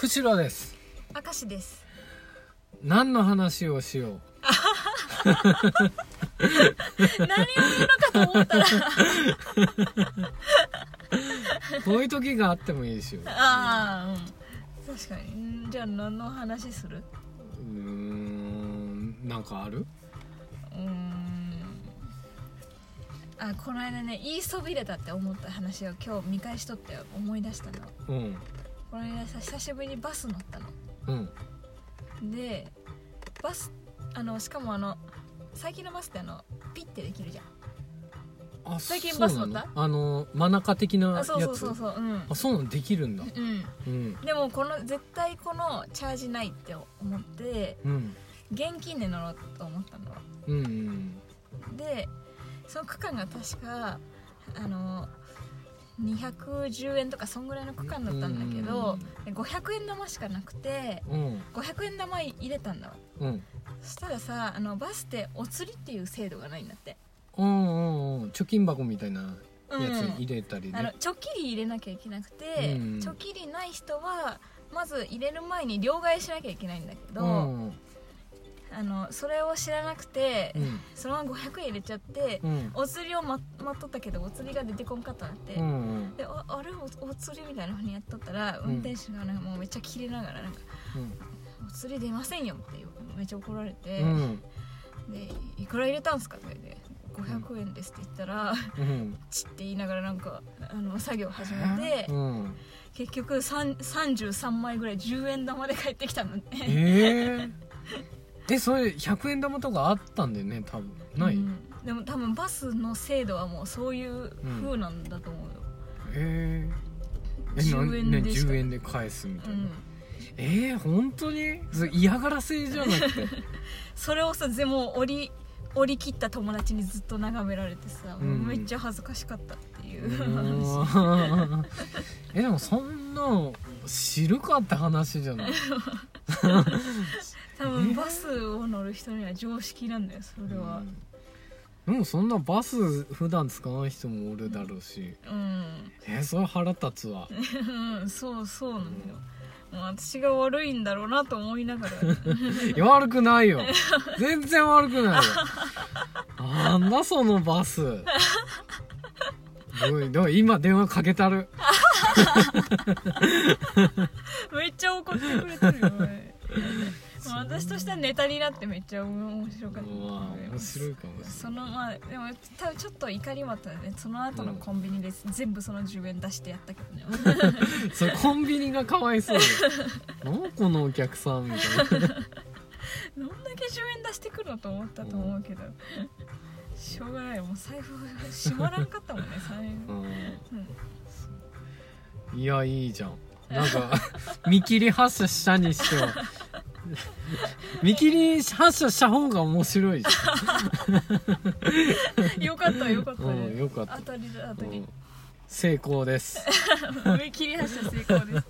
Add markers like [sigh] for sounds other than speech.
釧路です。明石です。何の話をしよう。何を言うのかと思ったら。こういう時があってもいいですよ。ああ、うん、確かに。んじゃあ何の話する？うーんなんかある？うーん。あこの間ね言いそびれたって思った話を今日見返しとって思い出したの。うんこの間さ久しぶりにバス乗ったの。うん。でバスあのしかもあの最近のバスってあのピッてできるじゃん。あ最近そうバス乗った？なの？あの真中的なやつあそうそうそうそううん。あそうなの？できるんだ。うん。うん。でもこの絶対このチャージないって思ってうん。現金で乗ろうと思ったの。うんうん。でその区間が確かあの210円とかそんぐらいの区間だったんだけど500円玉しかなくてうん。500円玉入れたんだわうん。そしたらさあのバスってお釣りっていう制度がないんだって。うんうんうん。貯金箱みたいなやうん。つ入れたりね。あのちょっきり入れなきゃいけなくて、うん。ちょっきりない人はまず入れる前に両替しなきゃいけないんだけど、うん。あのそれを知らなくて、うん。そのまま500円入れちゃって、うん。お釣りを待っとったけどお釣りが出てこんかったなって、うんうん。でああれおお釣りみたいなふうにやっとったら、うん。運転手がなんかもうめっちゃキレながらなんか「お釣り出ませんよ」ってめっちゃ怒られて「うん。でいくら入れたんすか?」とか言って「500円です」って言ったらうん「チッ」って言いながらなんかあの作業始めて、うん。結局3 33枚ぐらい10円玉で帰ってきたのね。えー、えそれ100円玉とかあったんだよね多分。ない、うん。でも多分バスの制度はもうそういう風なんだと思うよ、えー、え10円ねでしか10円で返すみたいな、うん、えー、本当に？それ嫌がらせじゃなくて。[laughs] それをさ全部折り折り切った友達にずっと眺められてさ、うん。めっちゃ恥ずかしかったっていうう話ー。んえでもそんなの知るかって話じゃない？[laughs] 多分バスを乗る人には常識なんだよそれは。でもそんなバス普段使わない人もおるだろうし。うん、えー、それ腹立つわ。うん、そうそうなんだよ。もう私が悪いんだろうなと思いながら。[laughs] いや悪くないよ。全然悪くないよ。なんだそのバス。おいどう今電話かけたる。[laughs] めっちゃ怒ってくれてるよ私としてはネタになってめっちゃ面白かった面白いかもそのまあでも多分ちょっと怒りもあったよね。その後のコンビニで全部その10円出してやったけどね。[laughs] それコンビニがかわいそうだよなんこのお客さんみたいな。[laughs] どんだけ10円出してくるのと思ったと思うけど。しょうがないもう財布閉まらんかったもんね。財布。うん。いやいいじゃん。なんか [laughs] 見切り発車したにしては [laughs] 見切り発車した方が面白いじうんよかったよかった。うよかった。当たりだ当たりうん。成功です。[laughs] 上切り発車成功です